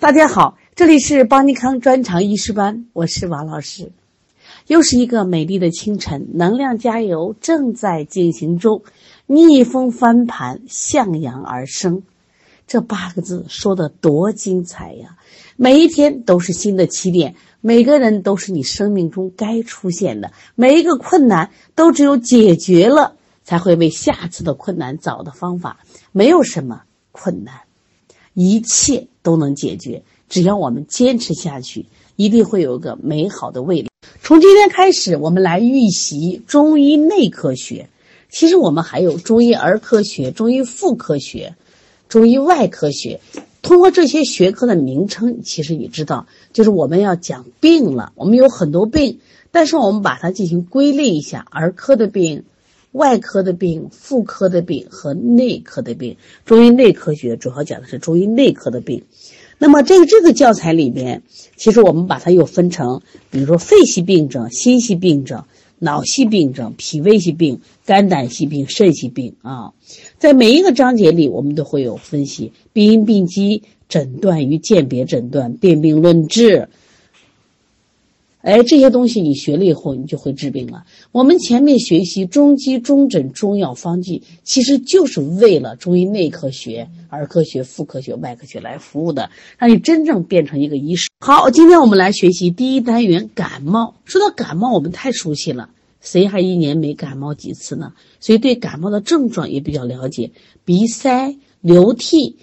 大家好，这里是邦尼康专长医师班，我是王老师。又是一个美丽的清晨，能量加油正在进行中，逆风翻盘，向阳而生。这八个字说的多精彩呀！每一天都是新的起点，每个人都是你生命中该出现的。每一个困难都只有解决了，才会为下次的困难找的方法。没有什么困难，一切都能解决。只要我们坚持下去，一定会有个美好的未来。从今天开始，我们来预习中医内科学。其实我们还有中医儿科学、中医妇科学。中医外科学，通过这些学科的名称，其实你知道，就是我们要讲病了。我们有很多病，但是我们把它进行归类一下：儿科的病、外科的病、妇科的病和内科的病。中医内科学主要讲的是中医内科的病。那么这个这个教材里边，其实我们把它又分成，比如说肺系病症、心系病症。脑系病症、脾胃系病、肝胆系病、肾系病啊，在每一个章节里，我们都会有分析病因、病机、诊断与鉴别诊断、辨病论治。哎，这些东西你学了以后，你就会治病了。我们前面学习中基、中诊、中药、方剂，其实就是为了中医内科学、儿科学、妇科学、外科学来服务的，让你真正变成一个医师。好，今天我们来学习第一单元感冒。说到感冒，我们太熟悉了。谁还一年没感冒几次呢？所以对感冒的症状也比较了解：鼻塞、流涕、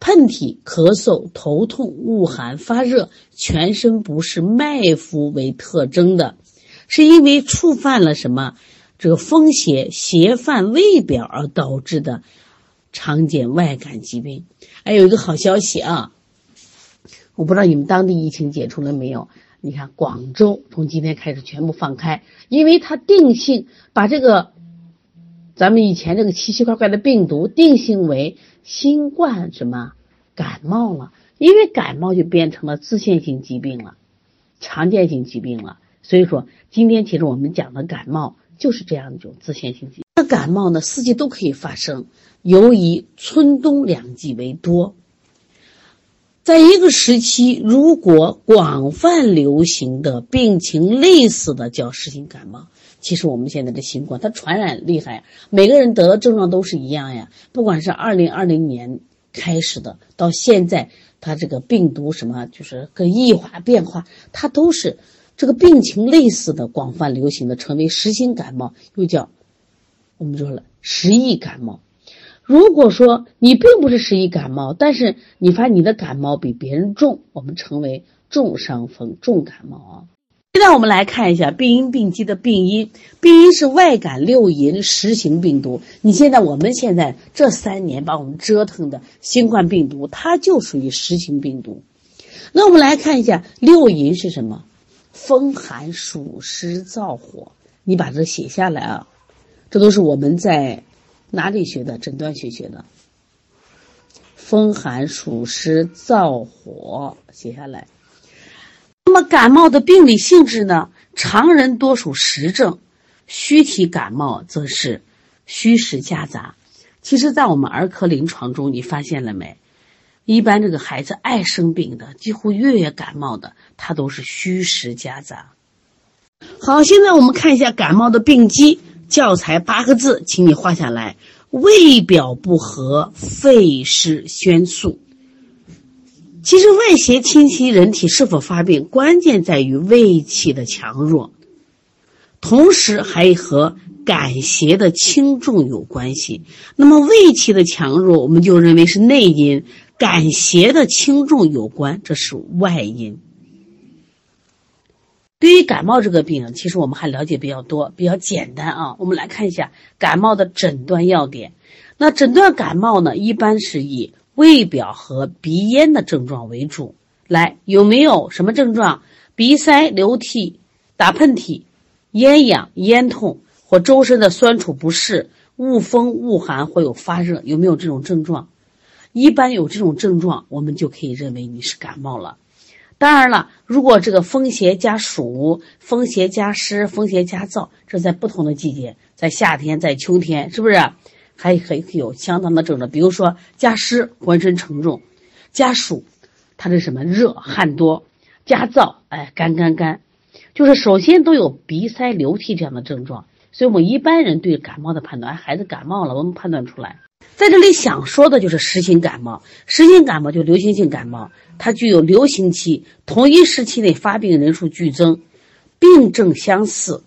喷嚏、咳嗽、头痛、恶寒、发热、全身不适、脉浮为特征的，是因为触犯了什么？这个风邪邪犯胃表而导致的常见外感疾病。还有一个好消息啊！我不知道你们当地疫情解除了没有？你看，广州从今天开始全部放开，因为它定性把这个咱们以前这个奇奇怪怪的病毒定性为新冠什么感冒了，因为感冒就变成了自限性疾病了，常见性疾病了。所以说，今天其实我们讲的感冒就是这样一种自限性疾病。那感冒呢，四季都可以发生，尤以春冬两季为多。在一个时期，如果广泛流行的病情类似的叫湿性感冒。其实我们现在的新冠，它传染厉害，每个人得的症状都是一样呀。不管是二零二零年开始的，到现在，它这个病毒什么就是跟异化变化，它都是这个病情类似的广泛流行的，成为实心感冒，又叫我们说了湿疫感冒。如果说你并不是适宜感冒，但是你发现你的感冒比别人重，我们称为重伤风、重感冒啊。现在我们来看一下病因病机的病因，病因是外感六淫实行病毒。你现在我们现在这三年把我们折腾的新冠病毒，它就属于实行病毒。那我们来看一下六淫是什么？风寒暑湿燥火，你把这写下来啊。这都是我们在。哪里学的？诊断学学的。风寒暑湿燥火，写下来。那么感冒的病理性质呢？常人多属实症，虚体感冒则是虚实夹杂。其实，在我们儿科临床中，你发现了没？一般这个孩子爱生病的，几乎月月感冒的，他都是虚实夹杂。好，现在我们看一下感冒的病机。教材八个字，请你画下来：胃表不和，肺湿宣肃。其实外邪侵袭人体是否发病，关键在于胃气的强弱，同时还和感邪的轻重有关系。那么胃气的强弱，我们就认为是内因；感邪的轻重有关，这是外因。对于感冒这个病，其实我们还了解比较多，比较简单啊。我们来看一下感冒的诊断要点。那诊断感冒呢，一般是以胃表和鼻咽的症状为主。来，有没有什么症状？鼻塞、流涕、打喷嚏、咽痒、咽痛或周身的酸楚不适、恶风、恶寒或有发热，有没有这种症状？一般有这种症状，我们就可以认为你是感冒了。当然了，如果这个风邪加暑、风邪加湿、风邪加燥，这在不同的季节，在夏天、在秋天，是不是还可以有相当的症状？比如说加湿，浑身沉重；加暑，它是什么热汗多、加燥，哎干干干，就是首先都有鼻塞流涕这样的症状。所以我们一般人对感冒的判断，孩子感冒了，我们判断出来。在这里想说的就是实行感冒，实行感冒就流行性感冒，它具有流行期，同一时期内发病人数剧增，病症相似。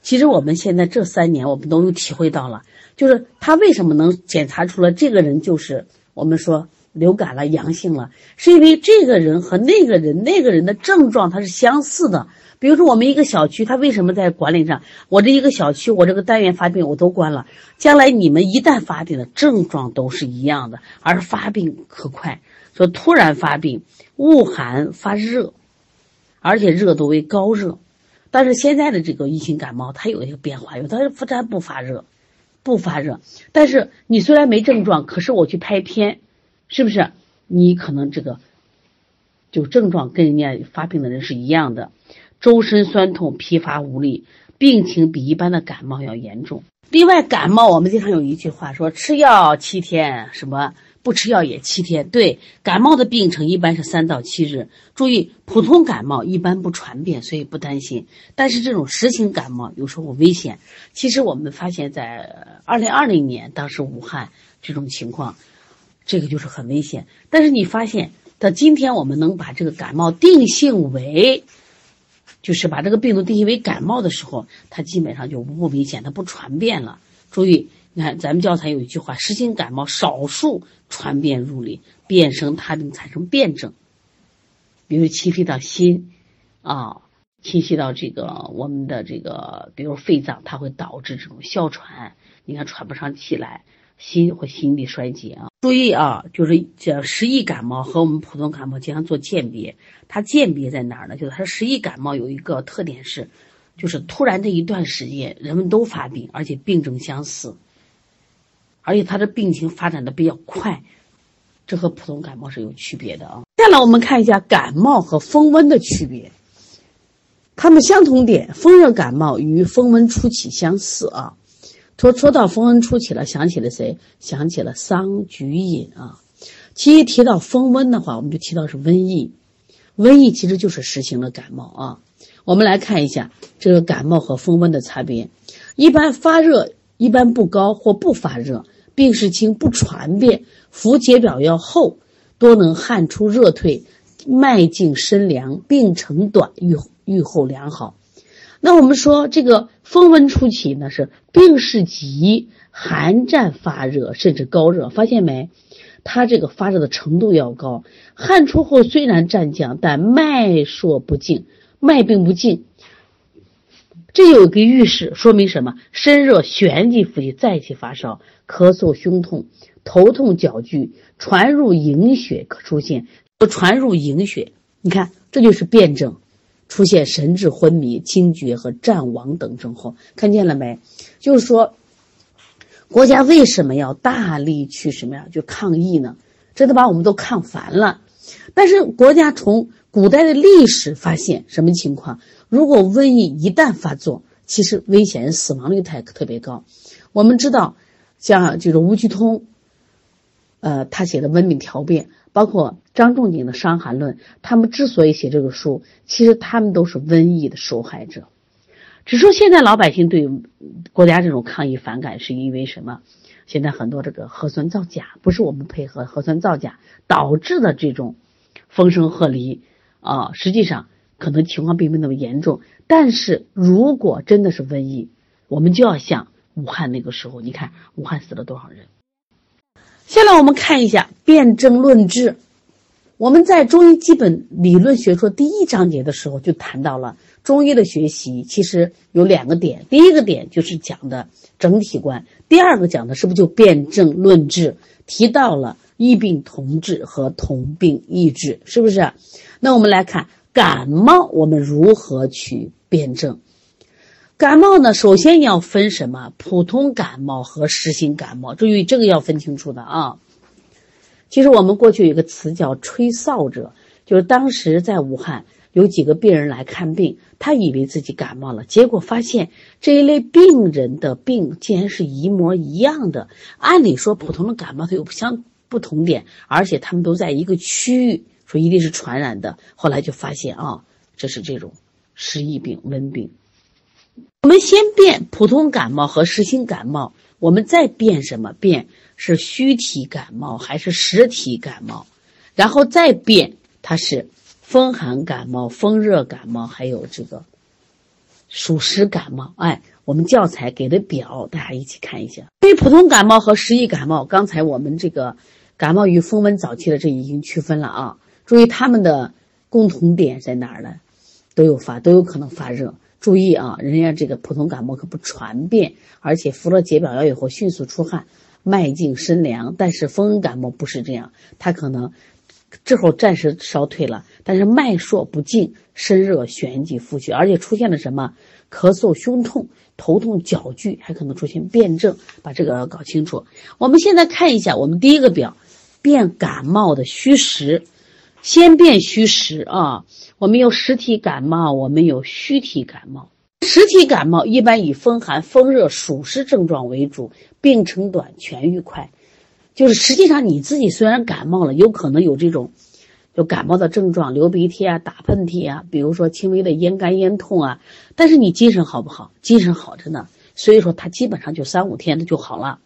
其实我们现在这三年，我们都体会到了，就是他为什么能检查出来这个人就是我们说流感了、阳性了，是因为这个人和那个人、那个人的症状它是相似的。比如说，我们一个小区，他为什么在管理上？我这一个小区，我这个单元发病，我都关了。将来你们一旦发病的症状都是一样的，而发病可快，说突然发病，恶寒发热，而且热度为高热。但是现在的这个疫情感冒，它有一个变化，有的它不发热，不发热。但是你虽然没症状，可是我去拍片，是不是？你可能这个就症状跟人家发病的人是一样的。周身酸痛、疲乏无力，病情比一般的感冒要严重。另外，感冒我们经常有一句话说：“吃药七天，什么不吃药也七天。”对，感冒的病程一般是三到七日。注意，普通感冒一般不传变，所以不担心。但是这种实行感冒有时候危险。其实我们发现，在二零二零年，当时武汉这种情况，这个就是很危险。但是你发现，到今天我们能把这个感冒定性为。就是把这个病毒定性为感冒的时候，它基本上就不危险，它不传变了。注意，你看咱们教材有一句话：实行感冒，少数传变入里，变生他病，产生变症。比如侵袭到心，啊，侵袭到这个我们的这个，比如肺脏，它会导致这种哮喘，你看喘不上气来。心或心力衰竭啊！注意啊，就是这实疫感冒和我们普通感冒经常做鉴别，它鉴别在哪儿呢？就是它实疫感冒有一个特点是，就是突然这一段时间人们都发病，而且病症相似，而且他的病情发展的比较快，这和普通感冒是有区别的啊。接下来我们看一下感冒和风温的区别，它们相同点，风热感冒与风温初起相似啊。说说到风温初起了，想起了谁？想起了桑菊饮啊。其一提到风温的话，我们就提到是瘟疫。瘟疫其实就是实行了感冒啊。我们来看一下这个感冒和风温的差别。一般发热一般不高或不发热，病势轻不传变，服解表药后多能汗出热退，脉静身凉，病程短，愈愈后良好。那我们说这个风温初起呢，是病势急，寒战发热，甚至高热。发现没？它这个发热的程度要高。汗出后虽然战降，但脉数不静，脉并不静。这有个预示，说明什么？身热旋即腹泻，再起发烧，咳嗽、胸痛、头痛、脚剧，传入营血可出现。传入营血，你看这就是辩证。出现神志昏迷、惊厥和战亡等症候，看见了没？就是说，国家为什么要大力去什么呀？就抗疫呢？真的把我们都抗烦了。但是国家从古代的历史发现什么情况？如果瘟疫一旦发作，其实危险、死亡率太特别高。我们知道，像就是吴鞠通，呃，他写的《瘟病条变》。包括张仲景的《伤寒论》，他们之所以写这个书，其实他们都是瘟疫的受害者。只说现在老百姓对国家这种抗议反感，是因为什么？现在很多这个核酸造假，不是我们配合核酸造假导致的这种风声鹤唳啊。实际上可能情况并没有那么严重。但是如果真的是瘟疫，我们就要像武汉那个时候，你看武汉死了多少人？下来我们看一下辨证论治。我们在中医基本理论学说第一章节的时候就谈到了中医的学习，其实有两个点。第一个点就是讲的整体观，第二个讲的是不是就辨证论治？提到了异病同治和同病异治，是不是？那我们来看感冒，我们如何去辨证？感冒呢，首先要分什么？普通感冒和实行感冒，注意这个要分清楚的啊。其实我们过去有个词叫“吹哨者”，就是当时在武汉有几个病人来看病，他以为自己感冒了，结果发现这一类病人的病竟然是一模一样的。按理说，普通的感冒它有相不同点，而且他们都在一个区域说一定是传染的。后来就发现啊，这是这种湿疫病、温病。我们先辨普通感冒和实性感冒，我们再辨什么？辨是虚体感冒还是实体感冒，然后再辨它是风寒感冒、风热感冒，还有这个暑湿感冒。哎，我们教材给的表，大家一起看一下。对于普通感冒和实疫感冒，刚才我们这个感冒与风温早期的这已经区分了啊。注意它们的共同点在哪儿呢？都有发，都有可能发热。注意啊，人家这个普通感冒可不传变，而且服了解表药以后迅速出汗，脉静身凉。但是风温感冒不是这样，它可能之后暂时烧退了，但是脉数不静，身热旋即复去，而且出现了什么咳嗽、胸痛、头痛、脚剧，还可能出现辩证，把这个搞清楚。我们现在看一下，我们第一个表，辨感冒的虚实。先辨虚实啊，我们有实体感冒，我们有虚体感冒。实体感冒一般以风寒、风热、暑湿症状为主，病程短，痊愈快。就是实际上你自己虽然感冒了，有可能有这种就感冒的症状，流鼻涕啊、打喷嚏啊，比如说轻微的咽干咽痛啊，但是你精神好不好？精神好着呢，所以说它基本上就三五天的就好了。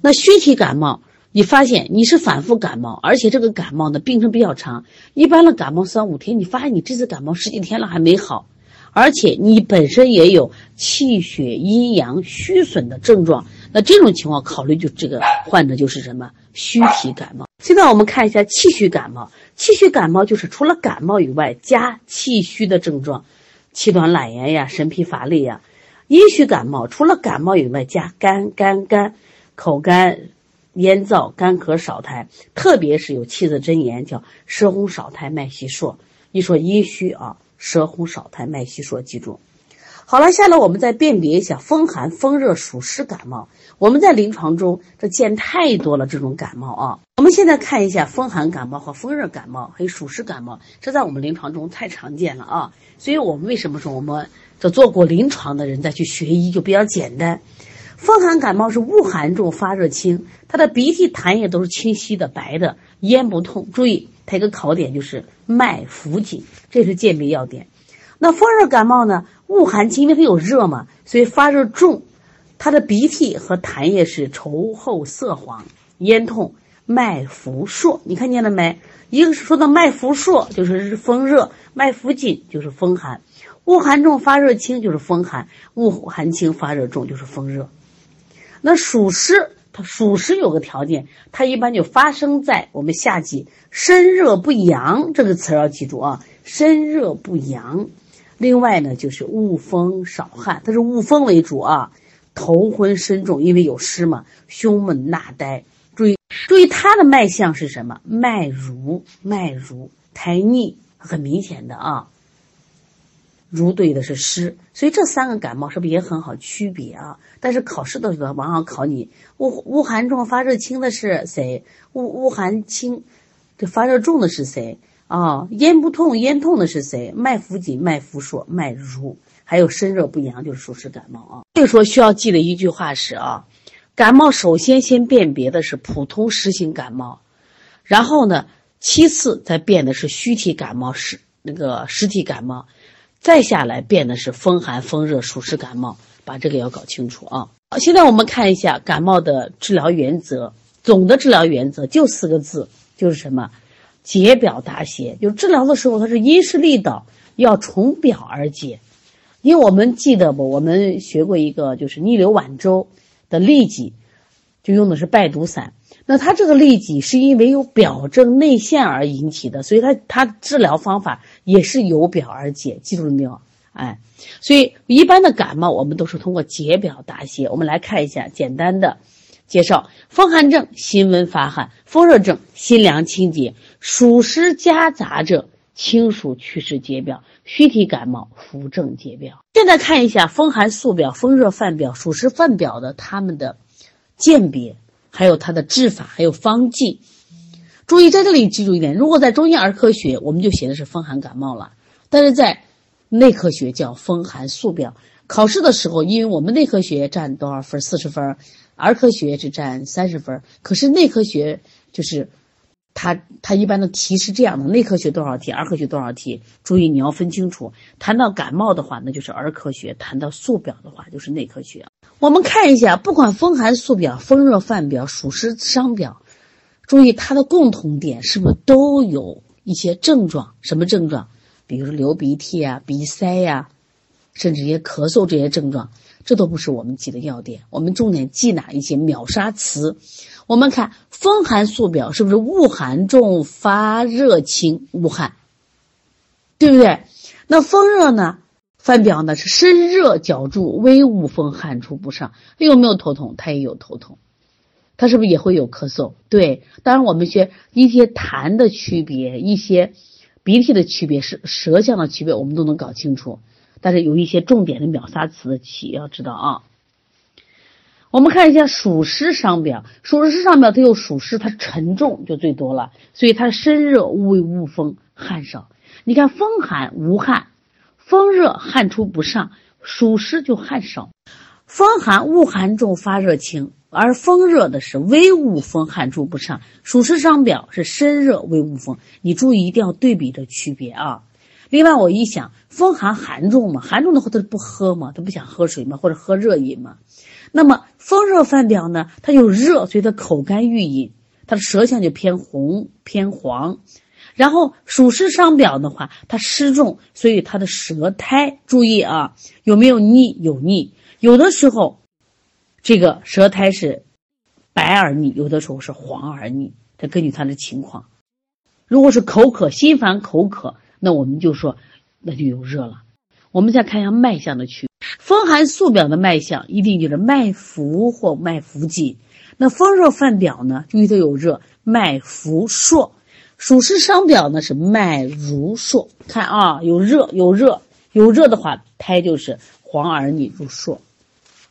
那虚体感冒。你发现你是反复感冒，而且这个感冒呢病程比较长，一般的感冒三五天，你发现你这次感冒十几天了还没好，而且你本身也有气血阴阳虚损的症状，那这种情况考虑就这个患者就是什么虚体感冒。现在我们看一下气虚感冒，气虚感冒就是除了感冒以外加气虚的症状，气短懒言呀，神疲乏力呀。阴虚感冒除了感冒以外加干干干，口干。咽燥、干咳、少苔，特别是有气色真言，叫舌红少苔、脉细数。一说阴虚啊，舌红少苔、脉细数，记住。好了，下来我们再辨别一下风寒、风热、暑湿感冒。我们在临床中这见太多了，这种感冒啊。我们现在看一下风寒感冒和风热感冒，还有暑湿感冒，这在我们临床中太常见了啊。所以我们为什么说我们这做过临床的人再去学医就比较简单？风寒感冒是恶寒重、发热轻，他的鼻涕痰液都是清晰的、白的，咽不痛。注意，它一个考点就是脉浮紧，这是鉴别要点。那风热感冒呢？恶寒轻，因为它有热嘛，所以发热重，他的鼻涕和痰液是稠厚色黄，咽痛，脉浮数。你看见了没？一个是说到脉浮数，就是风热；脉浮紧就是风寒。恶寒重、发热轻就是风寒；恶寒轻、发热重就是风热。那暑湿，它暑湿有个条件，它一般就发生在我们夏季，身热不阳这个词要记住啊，身热不阳。另外呢，就是恶风少汗，它是恶风为主啊，头昏身重，因为有湿嘛，胸闷纳呆。注意，注意它的脉象是什么？脉濡，脉濡，苔腻，很明显的啊。如对的是湿，所以这三个感冒是不是也很好区别啊？但是考试的时候往往考你恶恶寒重发热轻的是谁？恶恶寒轻，这发热重的是谁啊？咽不痛咽痛的是谁？脉浮紧脉浮数脉濡，还有身热不阳就是暑湿感冒啊。所以说需要记的一句话是啊，感冒首先先辨别的是普通湿型感冒，然后呢，其次再辨的是虚体感冒是那个实体感冒。再下来变的是风寒、风热、暑湿感冒，把这个要搞清楚啊。好，现在我们看一下感冒的治疗原则，总的治疗原则就四个字，就是什么？解表达邪。就治疗的时候，它是因势利导，要从表而解。因为我们记得不？我们学过一个，就是逆流碗粥的痢疾，就用的是败毒散。那它这个痢疾是因为有表症内陷而引起的，所以它它治疗方法也是由表而解，记住了没有？哎，所以一般的感冒我们都是通过解表达邪。我们来看一下简单的介绍：风寒症心温发汗，风热症心凉清洁，暑湿夹杂者清暑祛湿解表，虚体感冒扶正解表。现在看一下风寒素表、风热犯表、暑湿犯表的它们的鉴别。还有它的治法，还有方剂。注意在这里记住一点：如果在中医儿科学，我们就写的是风寒感冒了；但是在内科学叫风寒素表。考试的时候，因为我们内科学占多少分？四十分，儿科学只占三十分。可是内科学就是它它一般的题是这样的：内科学多少题，儿科学多少题？注意你要分清楚。谈到感冒的话，那就是儿科学；谈到素表的话，就是内科学。我们看一下，不管风寒素表、风热犯表、暑湿伤表，注意它的共同点是不是都有一些症状？什么症状？比如说流鼻涕啊、鼻塞呀，甚至一些咳嗽这些症状，这都不是我们记的要点。我们重点记哪一些秒杀词？我们看风寒素表是不是恶寒重、发热轻、恶寒，对不对？那风热呢？犯表呢是身热脚注、微恶风、汗出不上。有没有头痛？他也有头痛。他是不是也会有咳嗽？对。当然，我们学一些痰的区别，一些鼻涕的区别，是舌象的区别，我们都能搞清楚。但是有一些重点的秒杀词的，起要知道啊。我们看一下暑湿伤表，暑湿伤表它有暑湿，它沉重就最多了，所以它身热微恶风，汗少。你看风寒无汗，风热汗出不上，暑湿就汗少。风寒恶寒重，发热轻，而风热的是微恶风，汗出不上。暑湿伤表是身热微恶风，你注意一定要对比着区别啊。另外我一想，风寒寒重嘛，寒重的话他不喝嘛，他不想喝水嘛，或者喝热饮嘛。那么风热犯表呢？它有热，所以它口干欲饮，它的舌象就偏红偏黄。然后暑湿伤表的话，它湿重，所以它的舌苔注意啊，有没有腻？有腻。有的时候，这个舌苔是白而腻，有的时候是黄而腻，它根据它的情况。如果是口渴、心烦、口渴，那我们就说那就有热了。我们再看一下脉象的区。风寒素表的脉象一定就是脉浮或脉浮紧，那风热犯表呢，注意它有热，脉浮数；暑湿伤表呢是脉濡数。看啊，有热有热有热的话，胎就是黄而腻如数，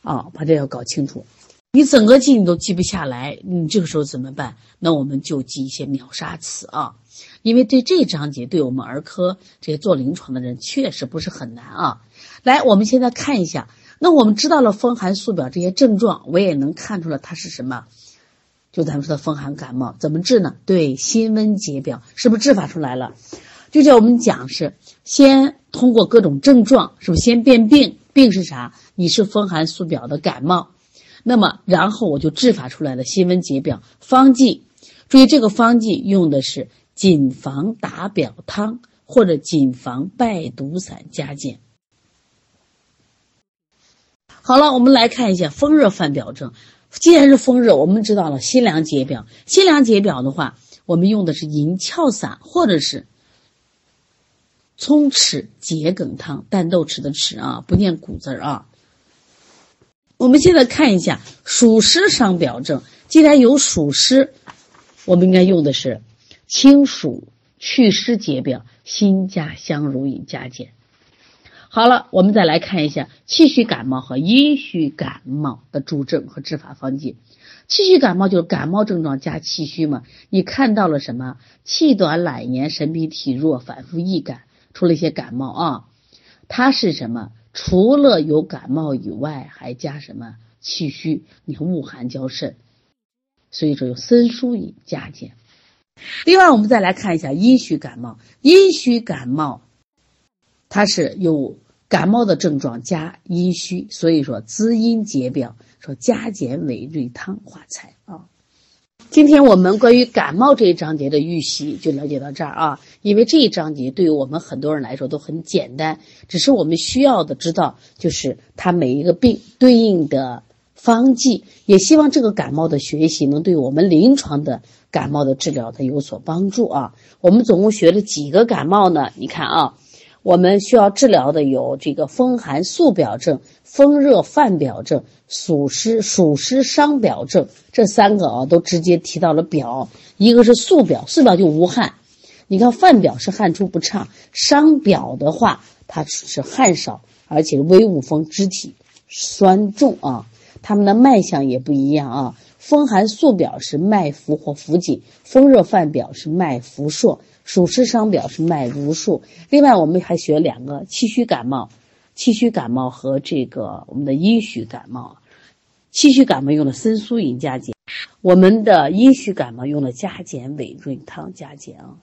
啊，把这要搞清楚。你整个记你都记不下来，你这个时候怎么办？那我们就记一些秒杀词啊，因为对这章节，对我们儿科这些做临床的人确实不是很难啊。来，我们现在看一下。那我们知道了风寒宿表这些症状，我也能看出了它是什么。就咱们说的风寒感冒怎么治呢？对，辛温解表，是不是治法出来了？就叫我们讲是先通过各种症状，是不是先辨病？病是啥？你是风寒素表的感冒，那么然后我就治法出来了，辛温解表方剂。注意这个方剂用的是谨防打表汤或者谨防败毒散加减。好了，我们来看一下风热犯表症。既然是风热，我们知道了辛凉解表。辛凉解表的话，我们用的是银翘散或者是葱豉桔梗汤。淡豆豉的豉啊，不念古字啊。我们现在看一下暑湿伤表症。既然有暑湿，我们应该用的是清暑祛湿解表，辛加香茹饮加减。好了，我们再来看一下气虚感冒和阴虚感冒的主症和治法方剂。气虚感冒就是感冒症状加气虚嘛？你看到了什么？气短、懒言、神疲体弱、反复易感，出了一些感冒啊。它是什么？除了有感冒以外，还加什么气虚？你看恶寒交甚，所以说用参疏饮加减。另外，我们再来看一下阴虚感冒。阴虚感冒，它是有。感冒的症状加阴虚，所以说滋阴解表，说加减委瑞汤化财啊。今天我们关于感冒这一章节的预习就了解到这儿啊。因为这一章节对于我们很多人来说都很简单，只是我们需要的知道就是它每一个病对应的方剂。也希望这个感冒的学习能对我们临床的感冒的治疗它有所帮助啊。我们总共学了几个感冒呢？你看啊。我们需要治疗的有这个风寒素表症、风热犯表症、暑湿暑湿伤表症这三个啊，都直接提到了表。一个是素表，素表就无汗。你看犯表是汗出不畅，伤表的话，它是汗少，而且微恶风，肢体酸重啊。他们的脉象也不一样啊。风寒素表是脉浮或浮紧，风热犯表是脉浮数。暑湿伤表是脉濡数，另外我们还学两个气虚感冒，气虚感冒和这个我们的阴虚感冒，气虚感冒用的参疏饮加减，我们的阴虚感冒用了加减、委润汤加减啊。